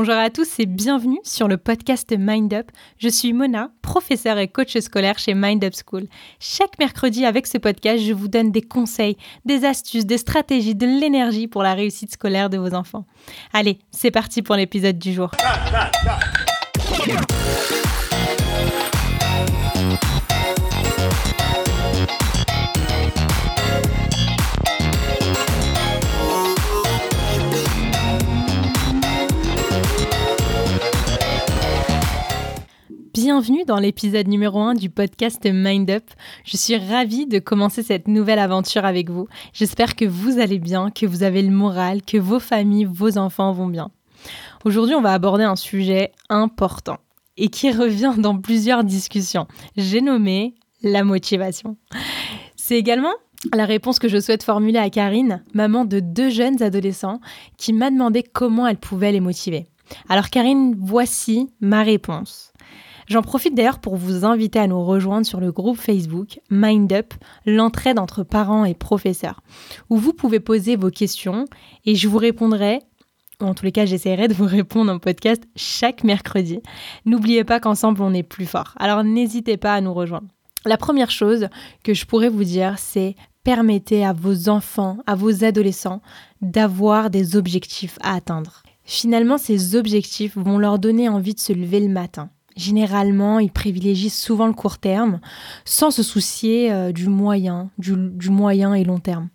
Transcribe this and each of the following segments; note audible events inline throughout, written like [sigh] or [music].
Bonjour à tous et bienvenue sur le podcast Mind Up. Je suis Mona, professeure et coach scolaire chez Mind Up School. Chaque mercredi avec ce podcast, je vous donne des conseils, des astuces, des stratégies, de l'énergie pour la réussite scolaire de vos enfants. Allez, c'est parti pour l'épisode du jour. Bienvenue dans l'épisode numéro 1 du podcast Mind Up. Je suis ravie de commencer cette nouvelle aventure avec vous. J'espère que vous allez bien, que vous avez le moral, que vos familles, vos enfants vont bien. Aujourd'hui, on va aborder un sujet important et qui revient dans plusieurs discussions. J'ai nommé la motivation. C'est également la réponse que je souhaite formuler à Karine, maman de deux jeunes adolescents, qui m'a demandé comment elle pouvait les motiver. Alors Karine, voici ma réponse. J'en profite d'ailleurs pour vous inviter à nous rejoindre sur le groupe Facebook Mind Up, l'entraide entre parents et professeurs, où vous pouvez poser vos questions et je vous répondrai en tous les cas, j'essaierai de vous répondre en podcast chaque mercredi. N'oubliez pas qu'ensemble, on est plus fort. Alors n'hésitez pas à nous rejoindre. La première chose que je pourrais vous dire, c'est permettez à vos enfants, à vos adolescents, d'avoir des objectifs à atteindre. Finalement, ces objectifs vont leur donner envie de se lever le matin, Généralement, ils privilégient souvent le court terme sans se soucier euh, du moyen, du, moyen et long terme,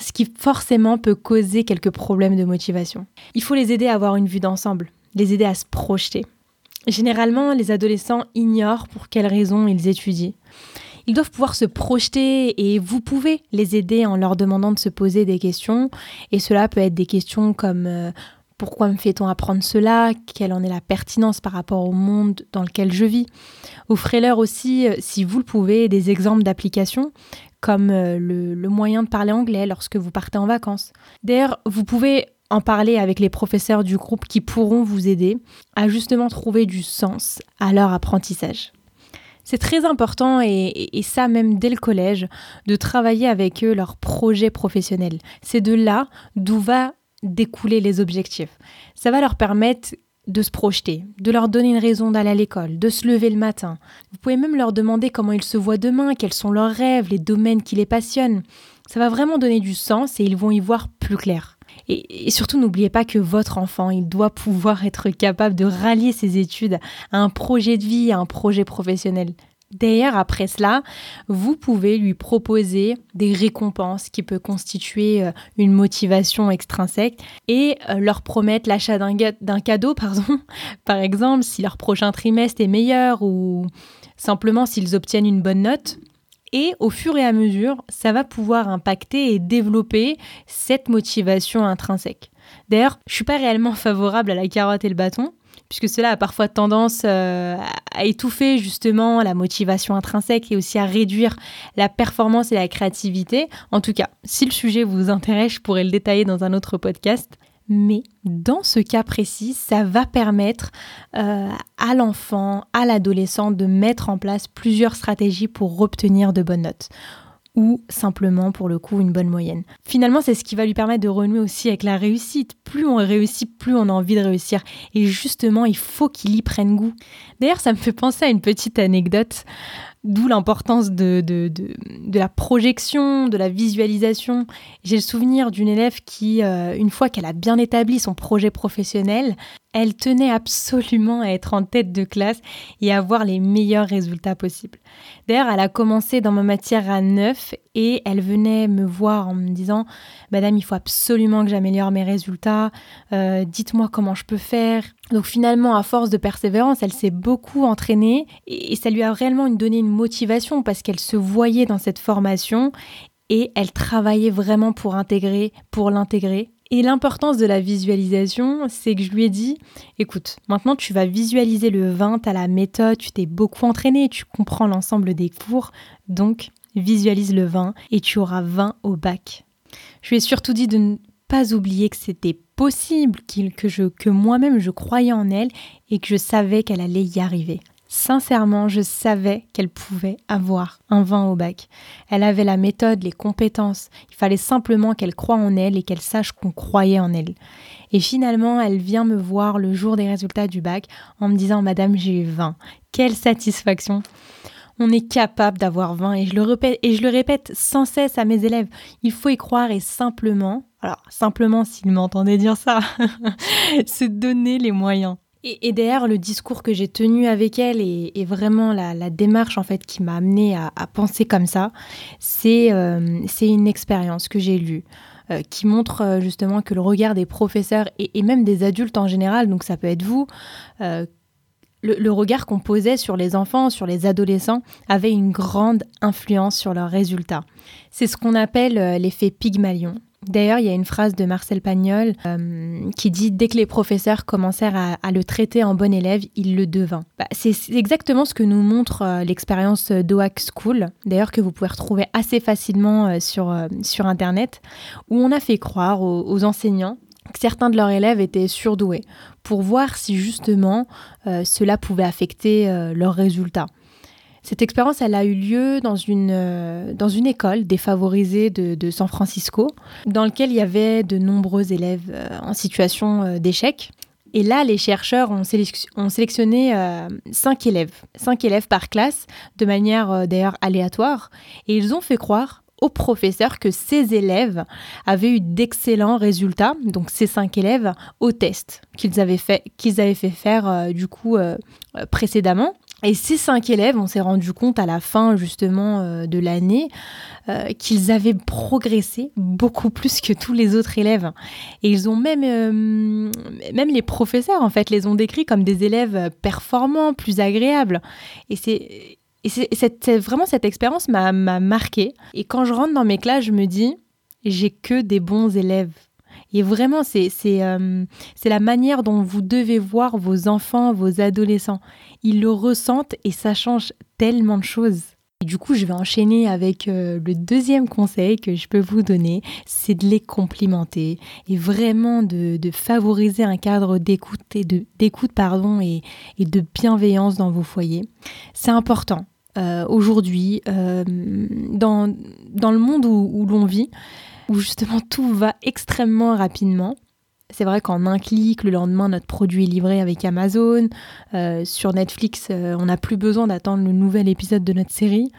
ce qui forcément peut causer quelques problèmes de motivation. Il faut les aider à avoir une vue d'ensemble, les aider à se projeter. Généralement, les adolescents ignorent pour quelles raisons ils étudient. Ils doivent pouvoir se projeter et vous pouvez les aider en leur demandant de se poser des questions. Et cela peut être des questions comme euh, pourquoi me fait-on apprendre cela? Quelle en est la pertinence par rapport au monde dans lequel je vis? Offrez-leur aussi, euh, si vous le pouvez, des exemples d'applications comme euh, le, moyen de parler anglais lorsque vous partez en vacances. D'ailleurs, vous pouvez en parler avec les professeurs du groupe qui pourront vous aider à justement trouver du sens à leur apprentissage. C'est très important, et, et, ça même dès le collège, de travailler avec eux leur projet professionnel. C'est de là d'où va découler les objectifs. Ça va leur permettre de se projeter, de leur donner une raison d'aller à l'école, de se lever le matin. Vous pouvez même leur demander comment ils se voient demain, quels sont leurs rêves, les domaines qui les passionnent. Ça va vraiment donner du sens et ils vont y voir plus clair. Et, surtout, n'oubliez pas que votre enfant, il doit pouvoir être capable de rallier ses études à un projet de vie, à un projet professionnel. D'ailleurs, après cela, vous pouvez lui proposer des récompenses qui peuvent constituer euh, une motivation extrinsèque et euh, leur promettre l'achat d'un cadeau, [laughs] pardon, par exemple, si leur prochain trimestre est meilleur ou simplement s'ils obtiennent une bonne note. Et au fur et à mesure, ça va pouvoir impacter et développer cette motivation intrinsèque. D'ailleurs, je ne suis pas réellement favorable à la carotte et le bâton, puisque cela a parfois tendance euh, à étouffer justement la motivation intrinsèque et aussi à réduire la performance et la créativité. En tout cas, si le sujet vous intéresse, je pourrais le détailler dans un autre podcast. Mais dans ce cas précis, ça va permettre euh, à l'enfant, à l'adolescent de mettre en place plusieurs stratégies pour obtenir de bonnes notes ou simplement pour le coup une bonne moyenne. Finalement, c'est ce qui va lui permettre de renouer aussi avec la réussite. Plus on réussit, plus on a envie de réussir. Et justement, il faut qu'il y prenne goût. D'ailleurs, ça me fait penser à une petite anecdote. D'où l'importance de, la projection, de la visualisation. J'ai le souvenir d'une élève qui, euh, une fois qu'elle a bien établi son projet professionnel, elle tenait absolument à être en tête de classe et avoir les meilleurs résultats possibles. D'ailleurs, elle a commencé dans ma matière à 9 et elle venait me voir en me disant Madame, il faut absolument que j'améliore mes résultats, euh, dites-moi comment je peux faire. Donc finalement, à force de persévérance, elle s'est beaucoup entraînée et, ça lui a réellement donné une motivation parce qu'elle se voyait dans cette formation et elle travaillait vraiment pour intégrer, pour l'intégrer et l'importance de la visualisation, c'est que je lui ai dit, écoute, maintenant tu vas visualiser le 20, à la méthode, tu t'es beaucoup entraîné, tu comprends l'ensemble des cours, donc visualise le 20 et tu auras 20 au bac. Je lui ai surtout dit de ne pas oublier que c'était possible, que moi-même je croyais en elle et que je savais qu'elle allait y arriver. Sincèrement, je savais qu'elle pouvait avoir un 20 au bac. Elle avait la méthode, les compétences. Il fallait simplement qu'elle croie en elle et qu'elle sache qu'on croyait en elle. Et finalement, elle vient me voir le jour des résultats du bac en me disant Madame, j'ai eu 20. Quelle satisfaction on est capable d'avoir 20 et je le répète et je le répète sans cesse à mes élèves. Il faut y croire et simplement, alors simplement s'ils m'entendaient dire ça, [laughs] se donner les moyens. Et, derrière le discours que j'ai tenu avec elle et, vraiment la, démarche en fait qui m'a amené à, penser comme ça, euh, c'est une expérience que j'ai lue euh, qui montre euh, justement que le regard des professeurs et, même des adultes en général, donc ça peut être vous, le, regard qu'on posait sur les enfants, sur les adolescents, avait une grande influence sur leurs résultats. C'est ce qu'on appelle l'effet Pygmalion. D'ailleurs, il y a une phrase de Marcel Pagnol euh, qui dit Dès que les professeurs commencèrent à, le traiter en bon élève, il le devint. Bah, c'est exactement ce que nous montre euh, l'expérience d'OAC School, d'ailleurs que vous pouvez retrouver assez facilement euh, sur, sur Internet, où on a fait croire aux, enseignants que certains de leurs élèves étaient surdoués, pour voir si justement cela pouvait affecter leurs résultats. Cette expérience, elle a eu lieu dans une, euh, dans une école défavorisée de, San Francisco, dans laquelle il y avait de nombreux élèves euh, en situation euh, d'échec. Et là, les chercheurs ont, sélectionné cinq élèves, cinq élèves par classe, de manière d'ailleurs aléatoire, et ils ont fait croire aux professeurs que ces élèves avaient eu d'excellents résultats, donc ces cinq élèves, au test qu'ils avaient fait, qu'ils avaient fait faire du coup précédemment. Et ces cinq élèves, on s'est rendu compte à la fin justement euh, de l'année euh, qu'ils avaient progressé beaucoup plus que tous les autres élèves. Et ils ont même, euh, même les professeurs en fait, les ont décrits comme des élèves performants, plus agréables. Et c'est et c'est vraiment cette expérience m'a marqué. Et quand je rentre dans mes classes, je me dis, j'ai que des bons élèves. Et vraiment, euh, c'est la manière dont vous devez voir vos enfants, vos adolescents. Ils le ressentent et ça change tellement de choses. Et du coup, je vais enchaîner avec euh, le deuxième conseil que je peux vous donner, c'est de les complimenter et vraiment de, favoriser un cadre d'écoute et de d'écoute pardon et, de bienveillance dans vos foyers. C'est important. Euh, aujourd'hui, dans, dans le monde où l'on vit, où justement tout va extrêmement rapidement. C'est vrai qu'en un clic, le lendemain, notre produit est livré avec Amazon. Euh, sur Netflix, euh, on n'a plus besoin d'attendre le nouvel épisode de notre série.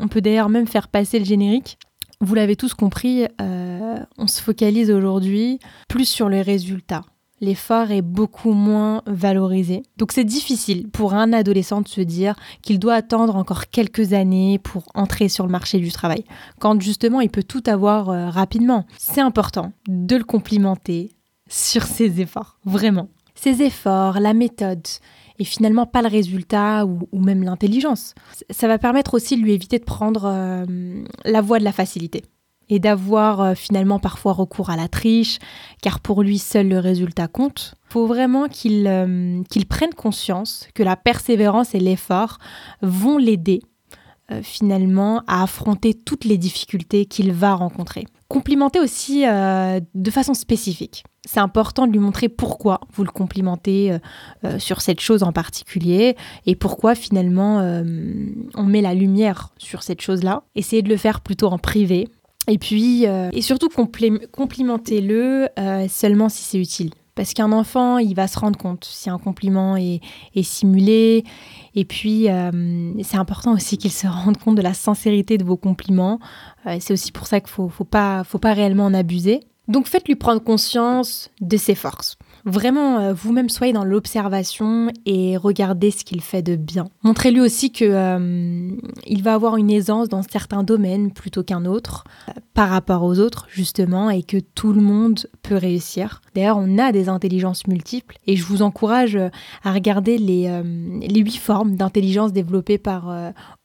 On peut d'ailleurs même faire passer le générique. Vous l'avez tous compris, euh, on se focalise aujourd'hui plus sur les résultats l'effort est beaucoup moins valorisé. Donc c'est difficile pour un adolescent de se dire qu'il doit attendre encore quelques années pour entrer sur le marché du travail, quand justement il peut tout avoir euh, rapidement. C'est important de le complimenter sur ses efforts, vraiment. Ses efforts, la méthode, et finalement pas le résultat ou, même l'intelligence. Ça va permettre aussi de lui éviter de prendre euh, la voie de la facilité et d'avoir euh, finalement parfois recours à la triche, car pour lui seul le résultat compte. Il faut vraiment qu'il euh, prenne conscience que la persévérance et l'effort vont l'aider euh, finalement à affronter toutes les difficultés qu'il va rencontrer. Complimenter aussi de façon spécifique. C'est important de lui montrer pourquoi vous le complimentez sur cette chose en particulier et pourquoi finalement on met la lumière sur cette chose-là. Essayez de le faire plutôt en privé, et puis, euh, et surtout, complimentez-le euh, seulement si c'est utile. Parce qu'un enfant, il va se rendre compte si un compliment est, simulé. Et puis, euh, c'est important aussi qu'il se rende compte de la sincérité de vos compliments. c'est aussi pour ça qu'il ne faut, faut, pas, faut pas réellement en abuser. Donc, faites-lui prendre conscience de ses forces. Vraiment, euh, vous-même soyez dans l'observation et regardez ce qu'il fait de bien. Montrez-lui aussi que euh, il va avoir une aisance dans certains domaines plutôt qu'un autre euh, par rapport aux autres justement et que tout le monde peut réussir. D'ailleurs, on a des intelligences multiples et je vous encourage à regarder les, les huit formes d'intelligence développées par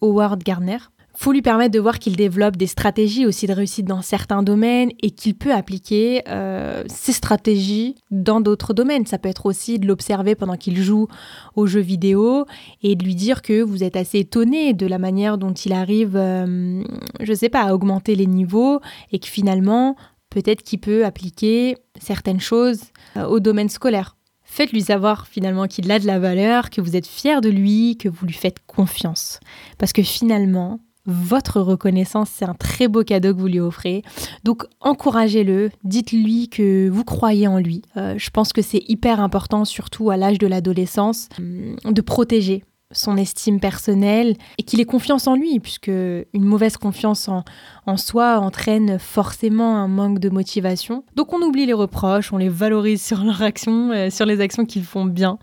Howard Gardner faut lui permettre de voir qu'il développe des stratégies aussi de réussite dans certains domaines et qu'il peut appliquer euh, ces stratégies dans d'autres domaines. Ça peut être aussi de l'observer pendant qu'il joue aux jeux vidéo et de lui dire que vous êtes assez étonné de la manière dont il arrive, euh, je sais pas, à augmenter les niveaux et que finalement, peut-être qu'il peut appliquer certaines choses euh, au domaine scolaire Faites-lui savoir finalement qu'il a de la valeur, que vous êtes fier de lui, que vous lui faites confiance. Parce que finalement, votre reconnaissance, c'est un très beau cadeau que vous lui offrez. Donc encouragez-le, dites-lui que vous croyez en lui. Euh, je pense que c'est hyper important, surtout à l'âge de l'adolescence, hum, de protéger son estime personnelle et qu'il ait confiance en lui, puisque une mauvaise confiance en, soi entraîne forcément un manque de motivation. Donc on oublie les reproches, on les valorise sur leurs actions, euh, sur les actions qu'ils font bien.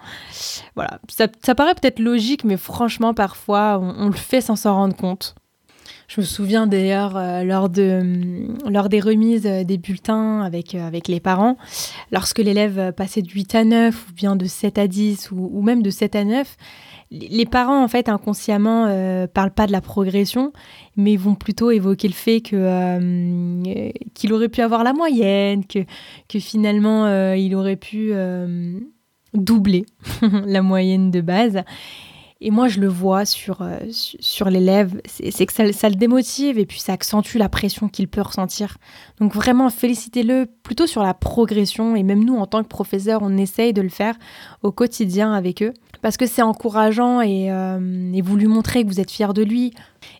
Voilà, ça, paraît peut-être logique, mais franchement parfois on, le fait sans s'en rendre compte. Je me souviens d'ailleurs euh, lors, de, lors des remises euh, des bulletins avec, avec les parents, lorsque l'élève passait de 8 à 9 ou bien de 7 à 10 ou, ou même de 7 à 9, les parents, en fait, inconsciemment, euh, parlent pas de la progression, mais vont plutôt évoquer le fait que euh, qu'il aurait pu avoir la moyenne, que, que finalement, euh, il aurait pu doubler [laughs] la moyenne de base. Et moi, je le vois sur, euh, sur l'élève, c'est que ça, le démotive et puis ça accentue la pression qu'il peut ressentir. Donc vraiment, félicitez-le plutôt sur la progression et même nous, en tant que professeurs, on essaye de le faire au quotidien avec eux parce que c'est encourageant et, euh, et vous lui montrez que vous êtes fiers de lui.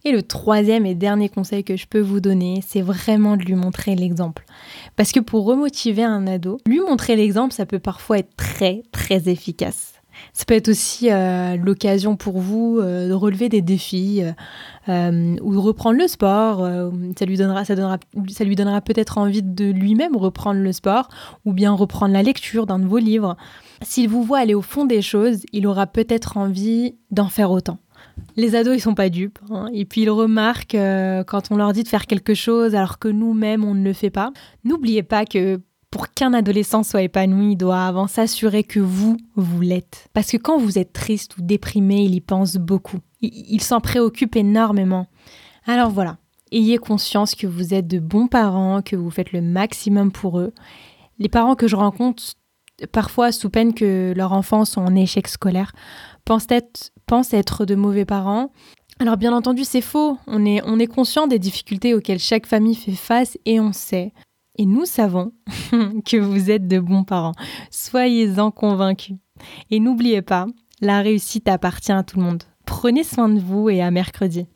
Et le troisième et dernier conseil que je peux vous donner, c'est vraiment de lui montrer l'exemple. Parce que pour remotiver un ado, lui montrer l'exemple, ça peut parfois être très, très efficace. Ça peut être aussi euh, l'occasion pour vous euh, de relever des défis euh, ou de reprendre le sport. ça lui donnera, ça donnera, ça lui donnera peut-être envie de lui-même reprendre le sport ou bien reprendre la lecture d'un de vos livres. S'il vous voit aller au fond des choses, il aura peut-être envie d'en faire autant. Les ados, ils sont pas dupes. Hein. Et puis, ils remarquent quand on leur dit de faire quelque chose alors que nous-mêmes, on ne le fait pas. N'oubliez pas que pour qu'un adolescent soit épanoui, il doit avant s'assurer que vous, vous l'êtes. Parce que quand vous êtes triste ou déprimé, il y pense beaucoup. Il, s'en préoccupe énormément. Alors voilà, ayez conscience que vous êtes de bons parents, que vous faites le maximum pour eux. Les parents que je rencontre, parfois sous peine que leurs enfants sont en échec scolaire, pensent être, pensent être de mauvais parents. Alors bien entendu, c'est faux. On est, on est conscient des difficultés auxquelles chaque famille fait face et on sait et nous savons [laughs] que vous êtes de bons parents. Soyez-en convaincus. Et n'oubliez pas, la réussite appartient à tout le monde. Prenez soin de vous et à mercredi.